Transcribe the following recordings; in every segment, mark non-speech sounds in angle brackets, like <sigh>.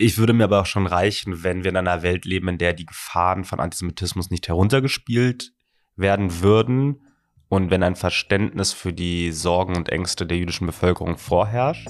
ich würde mir aber auch schon reichen, wenn wir in einer Welt leben, in der die Gefahren von Antisemitismus nicht heruntergespielt werden würden und wenn ein Verständnis für die Sorgen und Ängste der jüdischen Bevölkerung vorherrscht.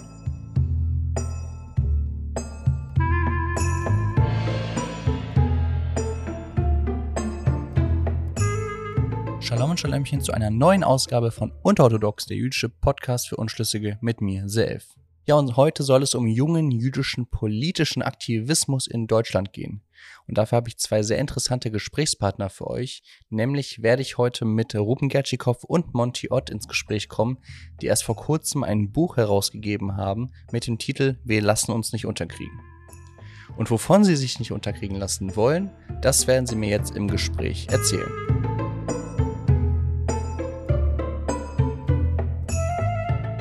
Shalom und Shalemchen zu einer neuen Ausgabe von Unterorthodox, der jüdische Podcast für Unschlüssige mit mir, Self. Ja, und heute soll es um jungen jüdischen politischen Aktivismus in Deutschland gehen. Und dafür habe ich zwei sehr interessante Gesprächspartner für euch. Nämlich werde ich heute mit Ruben Gertschikow und Monty Ott ins Gespräch kommen, die erst vor kurzem ein Buch herausgegeben haben mit dem Titel Wir lassen uns nicht unterkriegen. Und wovon sie sich nicht unterkriegen lassen wollen, das werden sie mir jetzt im Gespräch erzählen.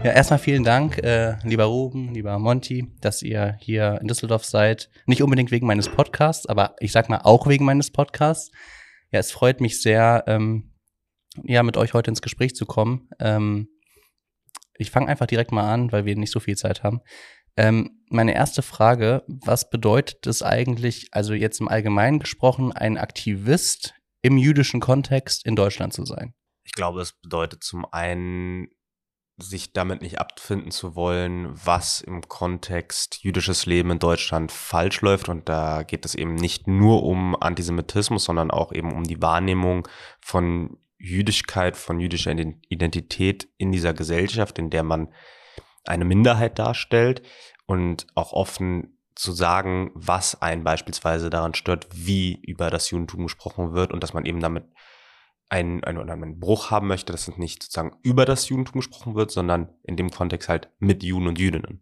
Ja, erstmal vielen Dank, äh, lieber Ruben, lieber Monty, dass ihr hier in Düsseldorf seid. Nicht unbedingt wegen meines Podcasts, aber ich sag mal auch wegen meines Podcasts. Ja, es freut mich sehr, ähm, ja, mit euch heute ins Gespräch zu kommen. Ähm, ich fange einfach direkt mal an, weil wir nicht so viel Zeit haben. Ähm, meine erste Frage, was bedeutet es eigentlich, also jetzt im Allgemeinen gesprochen, ein Aktivist im jüdischen Kontext in Deutschland zu sein? Ich glaube, es bedeutet zum einen sich damit nicht abfinden zu wollen, was im Kontext jüdisches Leben in Deutschland falsch läuft. Und da geht es eben nicht nur um Antisemitismus, sondern auch eben um die Wahrnehmung von Jüdischkeit, von jüdischer Identität in dieser Gesellschaft, in der man eine Minderheit darstellt und auch offen zu sagen, was einen beispielsweise daran stört, wie über das Judentum gesprochen wird und dass man eben damit einen, einen, einen Bruch haben möchte, dass es nicht sozusagen über das Judentum gesprochen wird, sondern in dem Kontext halt mit Juden und Jüdinnen.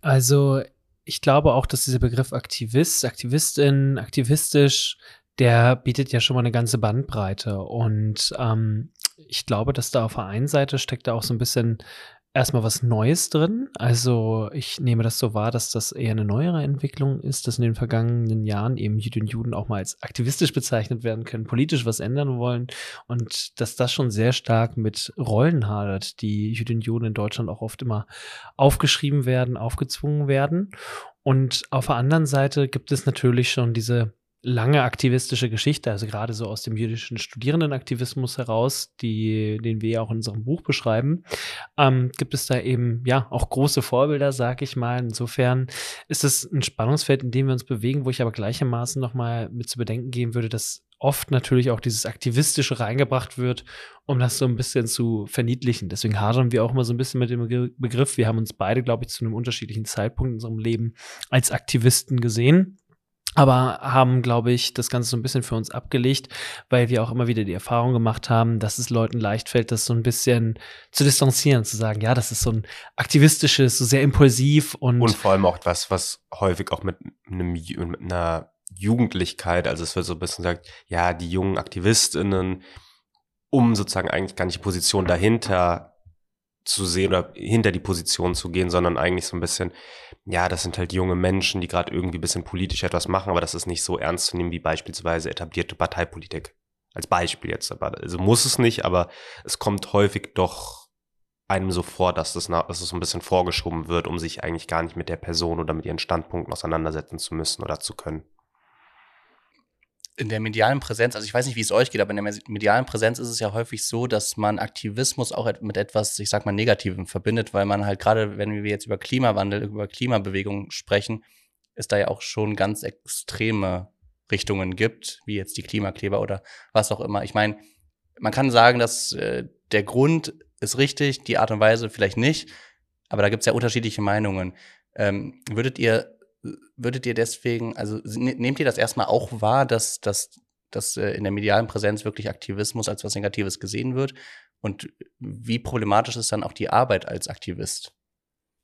Also ich glaube auch, dass dieser Begriff Aktivist, Aktivistin, aktivistisch, der bietet ja schon mal eine ganze Bandbreite. Und ähm, ich glaube, dass da auf der einen Seite steckt da auch so ein bisschen erstmal was Neues drin. Also ich nehme das so wahr, dass das eher eine neuere Entwicklung ist, dass in den vergangenen Jahren eben Juden und Juden auch mal als aktivistisch bezeichnet werden können, politisch was ändern wollen und dass das schon sehr stark mit Rollen hadert, die Juden und Juden in Deutschland auch oft immer aufgeschrieben werden, aufgezwungen werden. Und auf der anderen Seite gibt es natürlich schon diese lange aktivistische Geschichte, also gerade so aus dem jüdischen Studierendenaktivismus heraus, die, den wir ja auch in unserem Buch beschreiben, ähm, gibt es da eben ja auch große Vorbilder, sag ich mal. Insofern ist es ein Spannungsfeld, in dem wir uns bewegen, wo ich aber gleichermaßen nochmal mit zu bedenken geben würde, dass oft natürlich auch dieses Aktivistische reingebracht wird, um das so ein bisschen zu verniedlichen. Deswegen hadern wir auch immer so ein bisschen mit dem Begriff. Wir haben uns beide, glaube ich, zu einem unterschiedlichen Zeitpunkt in unserem Leben als Aktivisten gesehen aber haben, glaube ich, das Ganze so ein bisschen für uns abgelegt, weil wir auch immer wieder die Erfahrung gemacht haben, dass es Leuten leicht fällt, das so ein bisschen zu distanzieren, zu sagen, ja, das ist so ein aktivistisches, so sehr impulsiv und und vor allem auch was, was häufig auch mit einem mit einer Jugendlichkeit, also es wird so ein bisschen gesagt, ja, die jungen AktivistInnen, um sozusagen eigentlich gar nicht die Position dahinter zu sehen oder hinter die Position zu gehen, sondern eigentlich so ein bisschen, ja, das sind halt junge Menschen, die gerade irgendwie ein bisschen politisch etwas machen, aber das ist nicht so ernst zu nehmen wie beispielsweise etablierte Parteipolitik. Als Beispiel jetzt, aber also muss es nicht, aber es kommt häufig doch einem so vor, dass es, dass es so ein bisschen vorgeschoben wird, um sich eigentlich gar nicht mit der Person oder mit ihren Standpunkten auseinandersetzen zu müssen oder zu können in der medialen Präsenz, also ich weiß nicht, wie es euch geht, aber in der medialen Präsenz ist es ja häufig so, dass man Aktivismus auch mit etwas, ich sag mal, Negativem verbindet, weil man halt gerade, wenn wir jetzt über Klimawandel, über Klimabewegung sprechen, es da ja auch schon ganz extreme Richtungen gibt, wie jetzt die Klimakleber oder was auch immer. Ich meine, man kann sagen, dass äh, der Grund ist richtig, die Art und Weise vielleicht nicht, aber da gibt es ja unterschiedliche Meinungen. Ähm, würdet ihr würdet ihr deswegen, also ne, nehmt ihr das erstmal auch wahr, dass, dass, dass äh, in der medialen Präsenz wirklich Aktivismus als was Negatives gesehen wird? Und wie problematisch ist dann auch die Arbeit als Aktivist?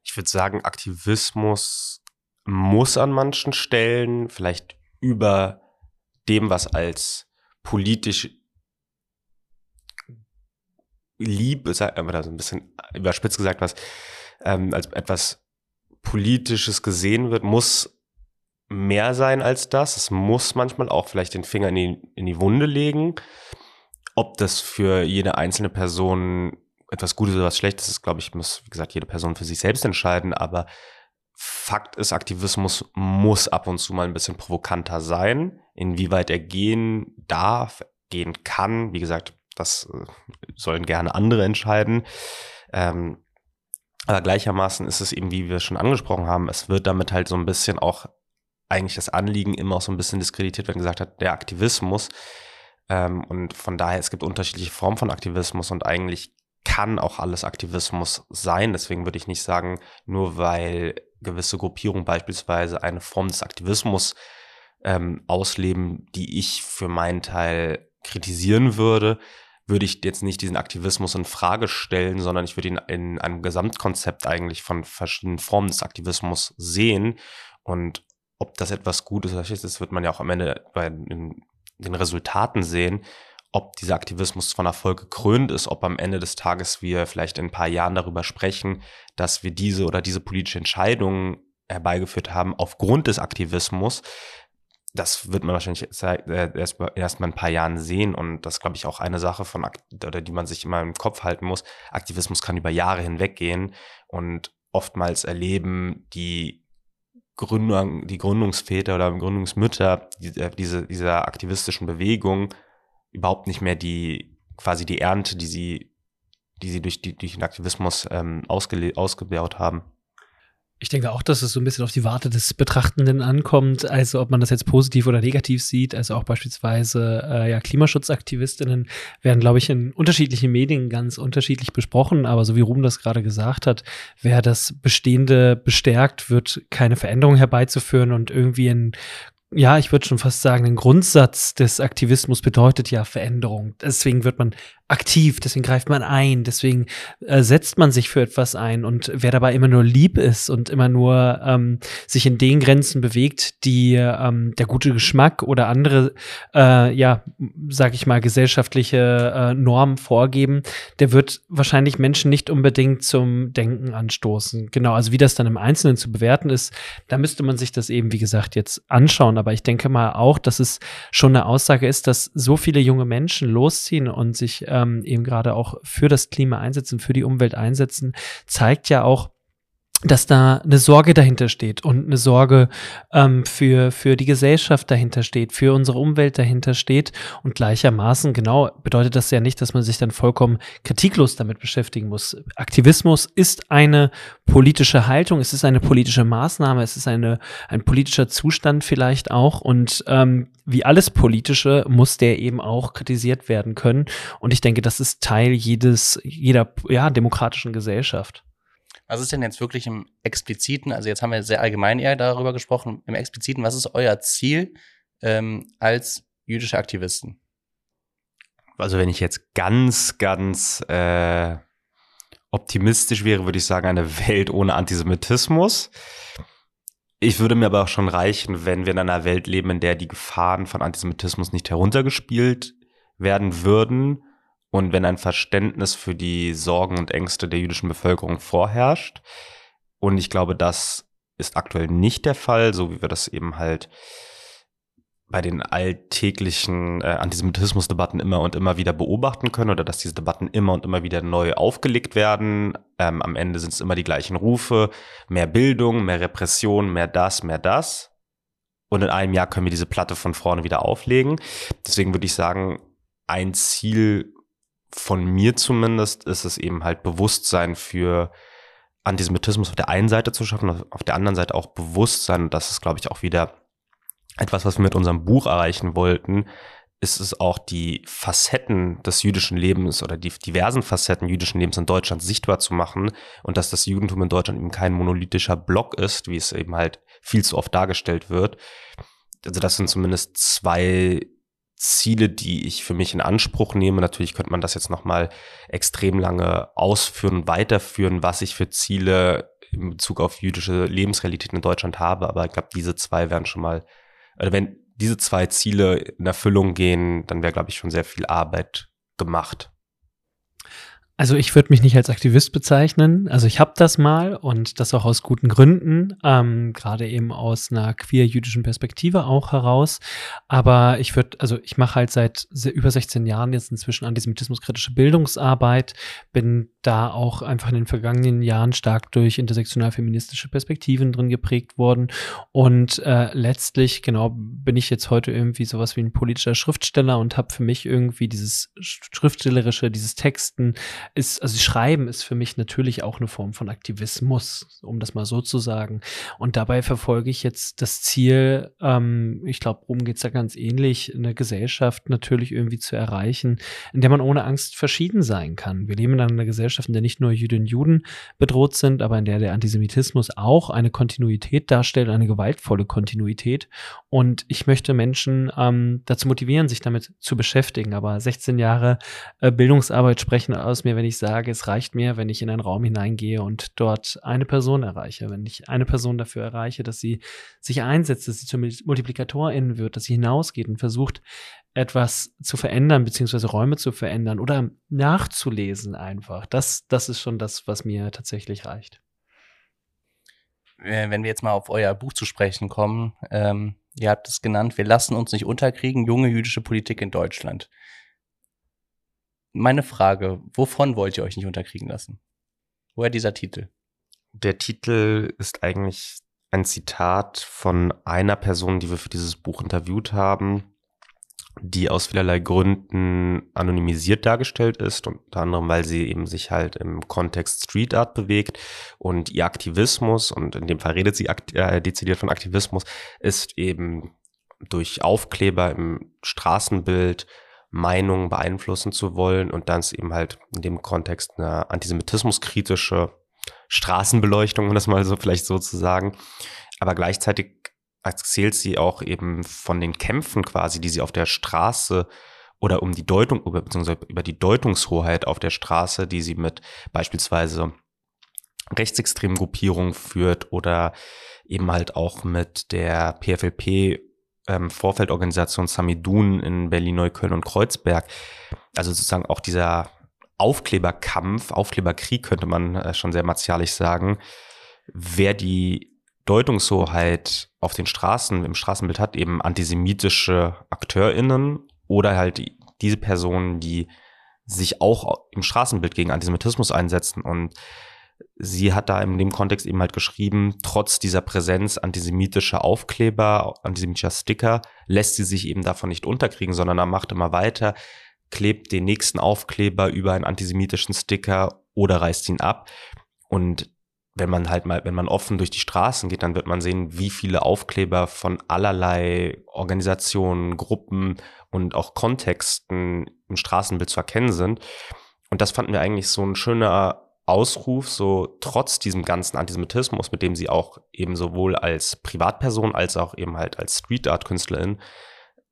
Ich würde sagen, Aktivismus muss an manchen Stellen vielleicht über dem, was als politisch lieb, aber so ein bisschen überspitzt gesagt, was ähm, als etwas Politisches gesehen wird, muss mehr sein als das. Es muss manchmal auch vielleicht den Finger in die, in die Wunde legen. Ob das für jede einzelne Person etwas Gutes oder was Schlechtes ist, glaube ich, muss, wie gesagt, jede Person für sich selbst entscheiden. Aber Fakt ist, Aktivismus muss ab und zu mal ein bisschen provokanter sein. Inwieweit er gehen darf, gehen kann, wie gesagt, das äh, sollen gerne andere entscheiden. Ähm, aber gleichermaßen ist es eben, wie wir schon angesprochen haben, es wird damit halt so ein bisschen auch eigentlich das Anliegen immer auch so ein bisschen diskreditiert, wenn gesagt hat, der Aktivismus. Ähm, und von daher, es gibt unterschiedliche Formen von Aktivismus und eigentlich kann auch alles Aktivismus sein. Deswegen würde ich nicht sagen, nur weil gewisse Gruppierungen beispielsweise eine Form des Aktivismus ähm, ausleben, die ich für meinen Teil kritisieren würde, würde ich jetzt nicht diesen Aktivismus in Frage stellen, sondern ich würde ihn in einem Gesamtkonzept eigentlich von verschiedenen Formen des Aktivismus sehen. Und ob das etwas Gutes oder schlecht ist, wird man ja auch am Ende bei den, den Resultaten sehen, ob dieser Aktivismus von Erfolg gekrönt ist, ob am Ende des Tages wir vielleicht in ein paar Jahren darüber sprechen, dass wir diese oder diese politische Entscheidung herbeigeführt haben aufgrund des Aktivismus. Das wird man wahrscheinlich äh, erst, erst mal ein paar Jahren sehen und das glaube ich auch eine Sache von oder die man sich immer im Kopf halten muss. Aktivismus kann über Jahre hinweg gehen und oftmals erleben die Gründung, die Gründungsväter oder Gründungsmütter äh, diese, dieser aktivistischen Bewegung überhaupt nicht mehr die, quasi die Ernte, die sie, die sie durch, die, durch den Aktivismus ähm, ausgebaut haben. Ich denke auch, dass es so ein bisschen auf die Warte des Betrachtenden ankommt, also ob man das jetzt positiv oder negativ sieht. Also auch beispielsweise äh, ja, Klimaschutzaktivistinnen werden, glaube ich, in unterschiedlichen Medien ganz unterschiedlich besprochen. Aber so wie Ruben das gerade gesagt hat, wer das Bestehende bestärkt, wird keine Veränderung herbeizuführen und irgendwie ein ja, ich würde schon fast sagen, ein Grundsatz des Aktivismus bedeutet ja Veränderung. Deswegen wird man aktiv, deswegen greift man ein, deswegen äh, setzt man sich für etwas ein und wer dabei immer nur lieb ist und immer nur ähm, sich in den Grenzen bewegt, die ähm, der gute Geschmack oder andere, äh, ja, sag ich mal, gesellschaftliche äh, Normen vorgeben, der wird wahrscheinlich Menschen nicht unbedingt zum Denken anstoßen. Genau, also wie das dann im Einzelnen zu bewerten ist, da müsste man sich das eben, wie gesagt, jetzt anschauen. Aber ich denke mal auch, dass es schon eine Aussage ist, dass so viele junge Menschen losziehen und sich äh, ähm, eben gerade auch für das Klima einsetzen, für die Umwelt einsetzen, zeigt ja auch, dass da eine Sorge dahinter steht und eine Sorge ähm, für, für die Gesellschaft dahinter steht, für unsere Umwelt dahinter steht. Und gleichermaßen, genau, bedeutet das ja nicht, dass man sich dann vollkommen kritiklos damit beschäftigen muss. Aktivismus ist eine politische Haltung, es ist eine politische Maßnahme, es ist eine, ein politischer Zustand vielleicht auch. Und ähm, wie alles Politische muss der eben auch kritisiert werden können. Und ich denke, das ist Teil jedes, jeder ja, demokratischen Gesellschaft. Was ist denn jetzt wirklich im Expliziten, also jetzt haben wir sehr allgemein eher darüber gesprochen, im Expliziten, was ist euer Ziel ähm, als jüdische Aktivisten? Also wenn ich jetzt ganz, ganz äh, optimistisch wäre, würde ich sagen, eine Welt ohne Antisemitismus. Ich würde mir aber auch schon reichen, wenn wir in einer Welt leben, in der die Gefahren von Antisemitismus nicht heruntergespielt werden würden und wenn ein Verständnis für die Sorgen und Ängste der jüdischen Bevölkerung vorherrscht. Und ich glaube, das ist aktuell nicht der Fall, so wie wir das eben halt bei den alltäglichen äh, Antisemitismusdebatten immer und immer wieder beobachten können oder dass diese Debatten immer und immer wieder neu aufgelegt werden. Ähm, am Ende sind es immer die gleichen Rufe, mehr Bildung, mehr Repression, mehr das, mehr das. Und in einem Jahr können wir diese Platte von vorne wieder auflegen. Deswegen würde ich sagen, ein Ziel von mir zumindest ist es eben halt Bewusstsein für Antisemitismus auf der einen Seite zu schaffen, auf der anderen Seite auch Bewusstsein, das ist, glaube ich, auch wieder etwas, was wir mit unserem Buch erreichen wollten, ist es auch die Facetten des jüdischen Lebens oder die diversen Facetten jüdischen Lebens in Deutschland sichtbar zu machen und dass das Judentum in Deutschland eben kein monolithischer Block ist, wie es eben halt viel zu oft dargestellt wird. Also das sind zumindest zwei Ziele, die ich für mich in Anspruch nehme. Natürlich könnte man das jetzt nochmal extrem lange ausführen, weiterführen, was ich für Ziele in Bezug auf jüdische Lebensrealitäten in Deutschland habe. Aber ich glaube, diese zwei wären schon mal, also wenn diese zwei Ziele in Erfüllung gehen, dann wäre, glaube ich, schon sehr viel Arbeit gemacht. Also ich würde mich nicht als Aktivist bezeichnen. Also ich habe das mal und das auch aus guten Gründen, ähm, gerade eben aus einer queer-jüdischen Perspektive auch heraus. Aber ich würde, also ich mache halt seit über 16 Jahren jetzt inzwischen antisemitismuskritische Bildungsarbeit, bin da auch einfach in den vergangenen Jahren stark durch intersektional-feministische Perspektiven drin geprägt worden. Und äh, letztlich, genau, bin ich jetzt heute irgendwie sowas wie ein politischer Schriftsteller und habe für mich irgendwie dieses Schriftstellerische, dieses Texten, ist, also Schreiben ist für mich natürlich auch eine Form von Aktivismus, um das mal so zu sagen. Und dabei verfolge ich jetzt das Ziel, ähm, ich glaube, worum geht es da ganz ähnlich, eine Gesellschaft natürlich irgendwie zu erreichen, in der man ohne Angst verschieden sein kann. Wir leben in einer Gesellschaft, in der nicht nur Jüdinnen und Juden bedroht sind, aber in der der Antisemitismus auch eine Kontinuität darstellt, eine gewaltvolle Kontinuität. Und ich möchte Menschen ähm, dazu motivieren, sich damit zu beschäftigen. Aber 16 Jahre äh, Bildungsarbeit sprechen aus mir, wenn ich sage, es reicht mir, wenn ich in einen Raum hineingehe und dort eine Person erreiche. Wenn ich eine Person dafür erreiche, dass sie sich einsetzt, dass sie zur Multiplikatorin wird, dass sie hinausgeht und versucht, etwas zu verändern, beziehungsweise Räume zu verändern oder nachzulesen einfach. Das, das ist schon das, was mir tatsächlich reicht. Wenn wir jetzt mal auf euer Buch zu sprechen kommen, ähm, ihr habt es genannt, wir lassen uns nicht unterkriegen, junge jüdische Politik in Deutschland meine Frage, wovon wollt ihr euch nicht unterkriegen lassen? Woher dieser Titel? Der Titel ist eigentlich ein Zitat von einer Person, die wir für dieses Buch interviewt haben, die aus vielerlei Gründen anonymisiert dargestellt ist, unter anderem, weil sie eben sich halt im Kontext Street Art bewegt und ihr Aktivismus, und in dem Fall redet sie äh, dezidiert von Aktivismus, ist eben durch Aufkleber im Straßenbild Meinung beeinflussen zu wollen und dann ist eben halt in dem Kontext eine antisemitismuskritische Straßenbeleuchtung, um das mal so vielleicht so zu sagen. Aber gleichzeitig erzählt sie auch eben von den Kämpfen quasi, die sie auf der Straße oder um die Deutung, beziehungsweise über die Deutungshoheit auf der Straße, die sie mit beispielsweise rechtsextremen Gruppierungen führt oder eben halt auch mit der PFLP ähm, Vorfeldorganisation Samidun in Berlin, Neukölln und Kreuzberg. Also sozusagen auch dieser Aufkleberkampf, Aufkleberkrieg könnte man äh, schon sehr martialisch sagen. Wer die Deutungshoheit auf den Straßen, im Straßenbild hat, eben antisemitische AkteurInnen oder halt die, diese Personen, die sich auch im Straßenbild gegen Antisemitismus einsetzen und sie hat da in dem Kontext eben halt geschrieben, trotz dieser Präsenz antisemitischer Aufkleber, antisemitischer Sticker, lässt sie sich eben davon nicht unterkriegen, sondern er macht immer weiter, klebt den nächsten Aufkleber über einen antisemitischen Sticker oder reißt ihn ab. Und wenn man halt mal, wenn man offen durch die Straßen geht, dann wird man sehen, wie viele Aufkleber von allerlei Organisationen, Gruppen und auch Kontexten im Straßenbild zu erkennen sind. Und das fanden wir eigentlich so ein schöner Ausruf, so trotz diesem ganzen Antisemitismus, mit dem sie auch eben sowohl als Privatperson als auch eben halt als Street Art Künstlerin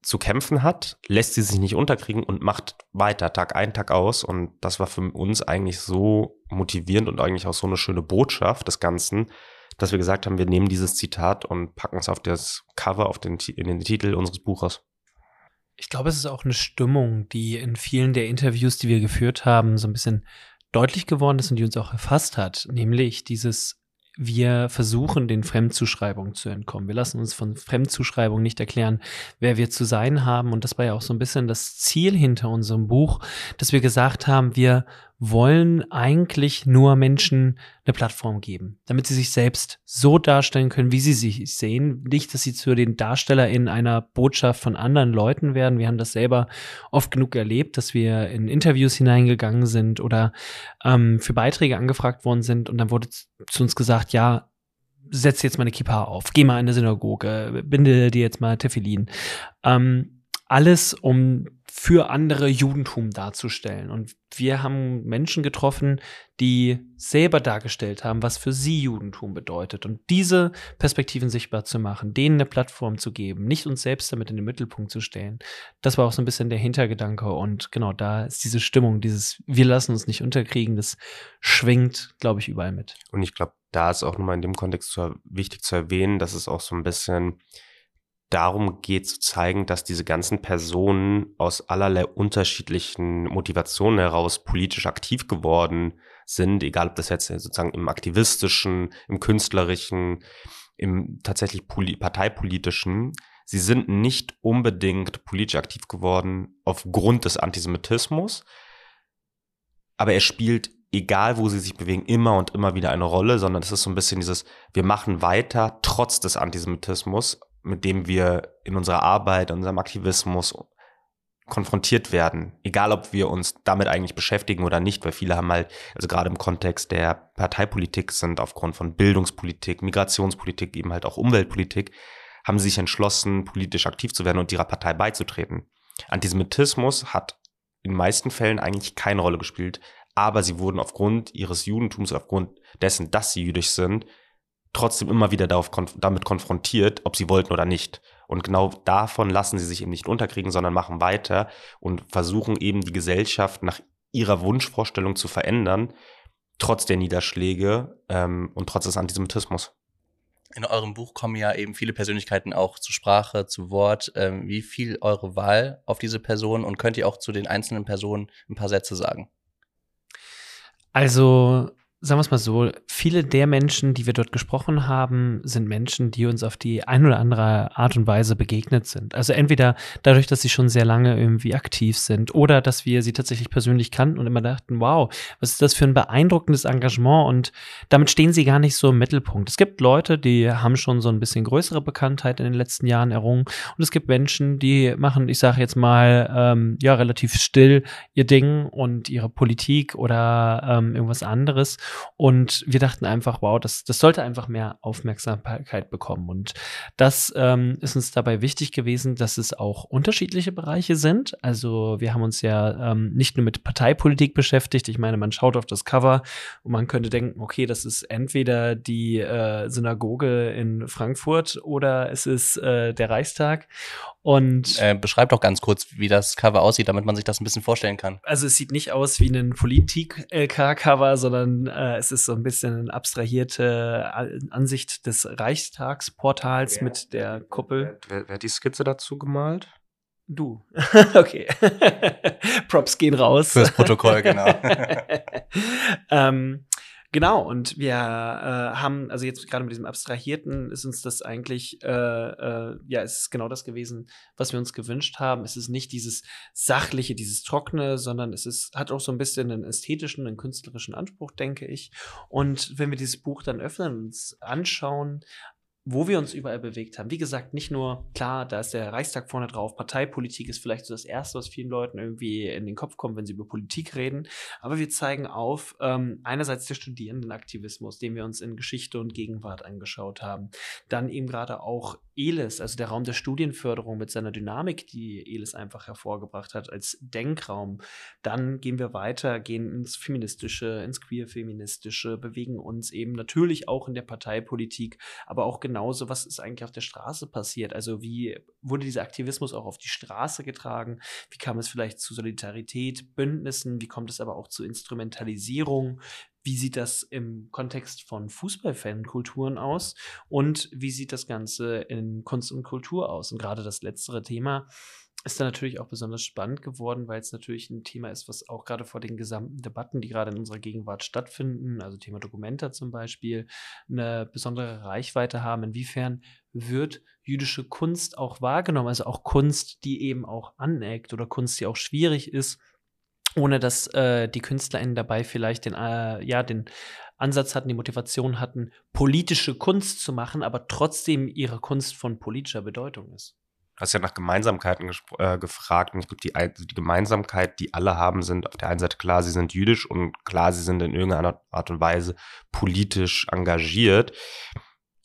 zu kämpfen hat, lässt sie sich nicht unterkriegen und macht weiter Tag ein, Tag aus. Und das war für uns eigentlich so motivierend und eigentlich auch so eine schöne Botschaft des Ganzen, dass wir gesagt haben, wir nehmen dieses Zitat und packen es auf das Cover, auf den, in den Titel unseres Buches. Ich glaube, es ist auch eine Stimmung, die in vielen der Interviews, die wir geführt haben, so ein bisschen deutlich geworden ist und die uns auch erfasst hat, nämlich dieses wir versuchen, den Fremdzuschreibungen zu entkommen. Wir lassen uns von Fremdzuschreibungen nicht erklären, wer wir zu sein haben. Und das war ja auch so ein bisschen das Ziel hinter unserem Buch, dass wir gesagt haben, wir wollen eigentlich nur Menschen eine Plattform geben, damit sie sich selbst so darstellen können, wie sie sich sehen. Nicht, dass sie zu den DarstellerInnen einer Botschaft von anderen Leuten werden. Wir haben das selber oft genug erlebt, dass wir in Interviews hineingegangen sind oder ähm, für Beiträge angefragt worden sind und dann wurde zu uns gesagt, ja, setz jetzt mal eine Kippa auf, geh mal in eine Synagoge, binde dir jetzt mal Tefillin. Ähm, alles, um für andere Judentum darzustellen. Und wir haben Menschen getroffen, die selber dargestellt haben, was für sie Judentum bedeutet. Und diese Perspektiven sichtbar zu machen, denen eine Plattform zu geben, nicht uns selbst damit in den Mittelpunkt zu stellen, das war auch so ein bisschen der Hintergedanke. Und genau da ist diese Stimmung, dieses Wir lassen uns nicht unterkriegen, das schwingt, glaube ich, überall mit. Und ich glaube, da ist auch nochmal in dem Kontext wichtig zu erwähnen, dass es auch so ein bisschen darum geht zu zeigen, dass diese ganzen Personen aus allerlei unterschiedlichen Motivationen heraus politisch aktiv geworden sind, egal ob das jetzt sozusagen im aktivistischen, im künstlerischen, im tatsächlich parteipolitischen. Sie sind nicht unbedingt politisch aktiv geworden aufgrund des Antisemitismus, aber er spielt egal wo sie sich bewegen, immer und immer wieder eine Rolle, sondern es ist so ein bisschen dieses, wir machen weiter trotz des Antisemitismus, mit dem wir in unserer Arbeit, in unserem Aktivismus konfrontiert werden. Egal, ob wir uns damit eigentlich beschäftigen oder nicht, weil viele haben halt, also gerade im Kontext der Parteipolitik sind aufgrund von Bildungspolitik, Migrationspolitik, eben halt auch Umweltpolitik, haben sich entschlossen, politisch aktiv zu werden und ihrer Partei beizutreten. Antisemitismus hat in den meisten Fällen eigentlich keine Rolle gespielt, aber sie wurden aufgrund ihres Judentums, aufgrund dessen, dass sie jüdisch sind, trotzdem immer wieder darauf, damit konfrontiert, ob sie wollten oder nicht. Und genau davon lassen sie sich eben nicht unterkriegen, sondern machen weiter und versuchen eben die Gesellschaft nach ihrer Wunschvorstellung zu verändern, trotz der Niederschläge ähm, und trotz des Antisemitismus. In eurem Buch kommen ja eben viele Persönlichkeiten auch zur Sprache, zu Wort. Ähm, wie viel eure Wahl auf diese Person und könnt ihr auch zu den einzelnen Personen ein paar Sätze sagen? Also sagen wir es mal so, viele der Menschen, die wir dort gesprochen haben, sind Menschen, die uns auf die ein oder andere Art und Weise begegnet sind. Also entweder dadurch, dass sie schon sehr lange irgendwie aktiv sind oder dass wir sie tatsächlich persönlich kannten und immer dachten, wow, was ist das für ein beeindruckendes Engagement und damit stehen sie gar nicht so im Mittelpunkt. Es gibt Leute, die haben schon so ein bisschen größere Bekanntheit in den letzten Jahren errungen und es gibt Menschen, die machen, ich sage jetzt mal, ähm, ja, relativ still ihr Ding und ihre Politik oder ähm, irgendwas anderes und wir dachten einfach, wow, das, das sollte einfach mehr Aufmerksamkeit bekommen. Und das ähm, ist uns dabei wichtig gewesen, dass es auch unterschiedliche Bereiche sind. Also wir haben uns ja ähm, nicht nur mit Parteipolitik beschäftigt. Ich meine, man schaut auf das Cover und man könnte denken, okay, das ist entweder die äh, Synagoge in Frankfurt oder es ist äh, der Reichstag. Und äh, beschreibt doch ganz kurz, wie das Cover aussieht, damit man sich das ein bisschen vorstellen kann. Also es sieht nicht aus wie ein Politik-LK-Cover, sondern äh, es ist so ein bisschen eine abstrahierte Ansicht des Reichstagsportals wer, mit der Kuppel. Wer, wer hat die Skizze dazu gemalt? Du. <laughs> okay. <laughs> Props gehen raus. Fürs Protokoll, genau. <laughs> ähm, Genau, und wir äh, haben, also jetzt gerade mit diesem Abstrahierten ist uns das eigentlich, äh, äh, ja, es ist genau das gewesen, was wir uns gewünscht haben. Es ist nicht dieses sachliche, dieses trockene, sondern es ist, hat auch so ein bisschen einen ästhetischen, einen künstlerischen Anspruch, denke ich. Und wenn wir dieses Buch dann öffnen und uns anschauen, wo wir uns überall bewegt haben. Wie gesagt, nicht nur, klar, da ist der Reichstag vorne drauf, Parteipolitik ist vielleicht so das Erste, was vielen Leuten irgendwie in den Kopf kommt, wenn sie über Politik reden, aber wir zeigen auf, ähm, einerseits der Studierendenaktivismus, den wir uns in Geschichte und Gegenwart angeschaut haben, dann eben gerade auch ELIS, also der Raum der Studienförderung mit seiner Dynamik, die ELIS einfach hervorgebracht hat als Denkraum. Dann gehen wir weiter, gehen ins Feministische, ins Queer-Feministische, bewegen uns eben natürlich auch in der Parteipolitik, aber auch genau genauso, was ist eigentlich auf der Straße passiert? Also wie wurde dieser Aktivismus auch auf die Straße getragen? Wie kam es vielleicht zu Solidarität, Bündnissen? Wie kommt es aber auch zu Instrumentalisierung? Wie sieht das im Kontext von Fußballfankulturen aus? Und wie sieht das Ganze in Kunst und Kultur aus? Und gerade das letztere Thema ist dann natürlich auch besonders spannend geworden, weil es natürlich ein Thema ist, was auch gerade vor den gesamten Debatten, die gerade in unserer Gegenwart stattfinden, also Thema Dokumenta zum Beispiel, eine besondere Reichweite haben. Inwiefern wird jüdische Kunst auch wahrgenommen, also auch Kunst, die eben auch aneckt oder Kunst, die auch schwierig ist, ohne dass äh, die KünstlerInnen dabei vielleicht den, äh, ja, den Ansatz hatten, die Motivation hatten, politische Kunst zu machen, aber trotzdem ihre Kunst von politischer Bedeutung ist hast ja nach Gemeinsamkeiten äh, gefragt und ich glaube, die, also die Gemeinsamkeit, die alle haben, sind auf der einen Seite klar, sie sind jüdisch und klar, sie sind in irgendeiner Art und Weise politisch engagiert.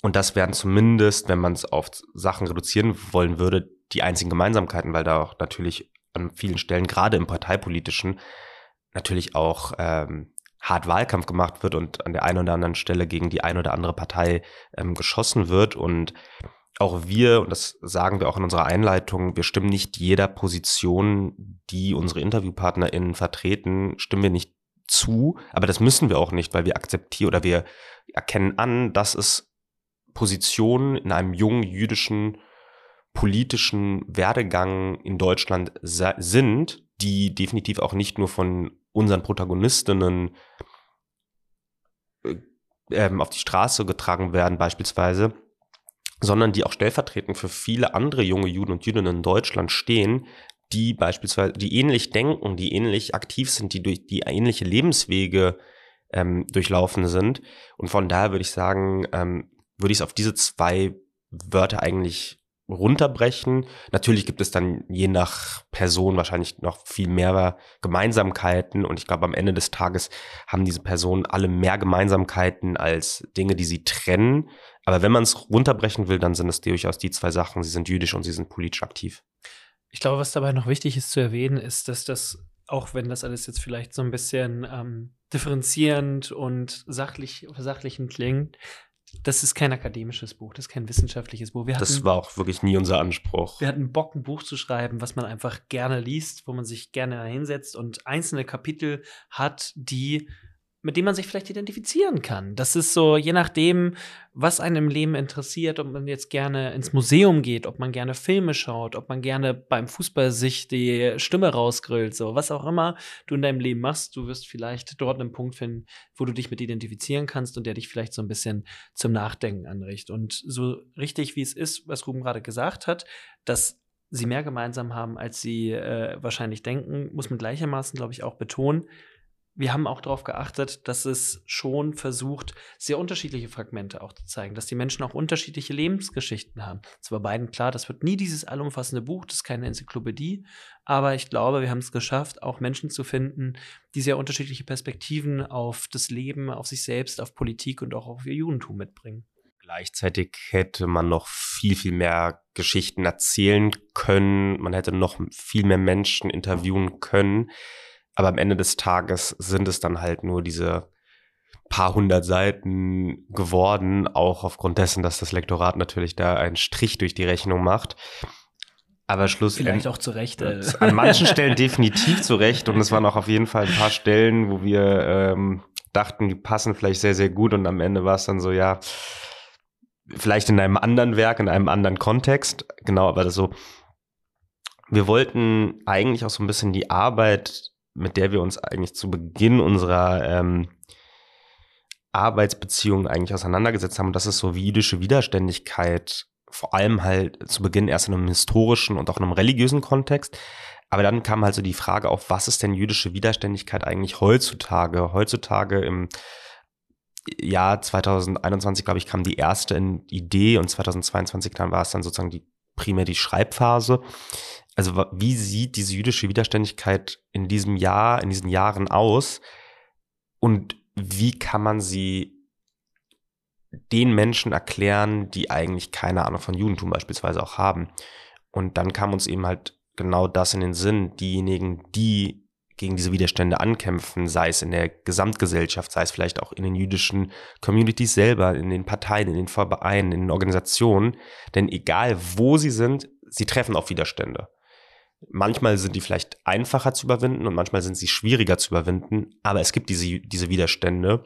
Und das wären zumindest, wenn man es auf Sachen reduzieren wollen würde, die einzigen Gemeinsamkeiten, weil da auch natürlich an vielen Stellen, gerade im parteipolitischen, natürlich auch ähm, hart Wahlkampf gemacht wird und an der einen oder anderen Stelle gegen die eine oder andere Partei ähm, geschossen wird und auch wir, und das sagen wir auch in unserer Einleitung, wir stimmen nicht jeder Position, die unsere InterviewpartnerInnen vertreten, stimmen wir nicht zu, aber das müssen wir auch nicht, weil wir akzeptieren oder wir erkennen an, dass es Positionen in einem jungen jüdischen politischen Werdegang in Deutschland sind, die definitiv auch nicht nur von unseren Protagonistinnen äh, ähm, auf die Straße getragen werden beispielsweise, sondern die auch stellvertretend für viele andere junge Juden und Jüdinnen in Deutschland stehen, die beispielsweise, die ähnlich denken, die ähnlich aktiv sind, die durch die ähnliche Lebenswege ähm, durchlaufen sind. Und von daher würde ich sagen, ähm, würde ich es auf diese zwei Wörter eigentlich runterbrechen. Natürlich gibt es dann je nach Person wahrscheinlich noch viel mehr Gemeinsamkeiten und ich glaube am Ende des Tages haben diese Personen alle mehr Gemeinsamkeiten als Dinge, die sie trennen. Aber wenn man es runterbrechen will, dann sind es durchaus die zwei Sachen. Sie sind jüdisch und sie sind politisch aktiv. Ich glaube, was dabei noch wichtig ist zu erwähnen, ist, dass das, auch wenn das alles jetzt vielleicht so ein bisschen ähm, differenzierend und sachlich, versachlichend klingt, das ist kein akademisches Buch, das ist kein wissenschaftliches Buch. Wir das hatten, war auch wirklich nie unser Anspruch. Wir hatten Bock, ein Buch zu schreiben, was man einfach gerne liest, wo man sich gerne hinsetzt und einzelne Kapitel hat, die mit dem man sich vielleicht identifizieren kann. Das ist so, je nachdem, was einem im Leben interessiert, ob man jetzt gerne ins Museum geht, ob man gerne Filme schaut, ob man gerne beim Fußball sich die Stimme rausgrillt, so was auch immer du in deinem Leben machst, du wirst vielleicht dort einen Punkt finden, wo du dich mit identifizieren kannst und der dich vielleicht so ein bisschen zum Nachdenken anricht. Und so richtig wie es ist, was Ruben gerade gesagt hat, dass sie mehr gemeinsam haben, als sie äh, wahrscheinlich denken, muss man gleichermaßen, glaube ich, auch betonen wir haben auch darauf geachtet, dass es schon versucht, sehr unterschiedliche Fragmente auch zu zeigen, dass die Menschen auch unterschiedliche Lebensgeschichten haben. Es war beiden klar, das wird nie dieses allumfassende Buch, das ist keine Enzyklopädie, aber ich glaube, wir haben es geschafft, auch Menschen zu finden, die sehr unterschiedliche Perspektiven auf das Leben, auf sich selbst, auf Politik und auch auf ihr Judentum mitbringen. Gleichzeitig hätte man noch viel, viel mehr Geschichten erzählen können, man hätte noch viel mehr Menschen interviewen können aber am Ende des Tages sind es dann halt nur diese paar hundert Seiten geworden, auch aufgrund dessen, dass das Lektorat natürlich da einen Strich durch die Rechnung macht. Aber schlussendlich. Vielleicht auch zu Recht. Äh. An manchen Stellen definitiv zu Recht. Und es waren auch auf jeden Fall ein paar Stellen, wo wir ähm, dachten, die passen vielleicht sehr, sehr gut. Und am Ende war es dann so, ja, vielleicht in einem anderen Werk, in einem anderen Kontext. Genau, aber das so. Wir wollten eigentlich auch so ein bisschen die Arbeit mit der wir uns eigentlich zu Beginn unserer ähm, Arbeitsbeziehung eigentlich auseinandergesetzt haben. Und das ist so wie jüdische Widerständigkeit, vor allem halt zu Beginn erst in einem historischen und auch in einem religiösen Kontext. Aber dann kam halt so die Frage auf, was ist denn jüdische Widerständigkeit eigentlich heutzutage? Heutzutage im Jahr 2021, glaube ich, kam die erste Idee und 2022 dann war es dann sozusagen die primär die Schreibphase. Also wie sieht diese jüdische Widerständigkeit in diesem Jahr, in diesen Jahren aus? Und wie kann man sie den Menschen erklären, die eigentlich keine Ahnung von Judentum beispielsweise auch haben? Und dann kam uns eben halt genau das in den Sinn, diejenigen, die gegen diese Widerstände ankämpfen, sei es in der Gesamtgesellschaft, sei es vielleicht auch in den jüdischen Communities selber, in den Parteien, in den Vereinen, in den Organisationen. Denn egal wo sie sind, sie treffen auf Widerstände. Manchmal sind die vielleicht einfacher zu überwinden und manchmal sind sie schwieriger zu überwinden, aber es gibt diese, diese Widerstände.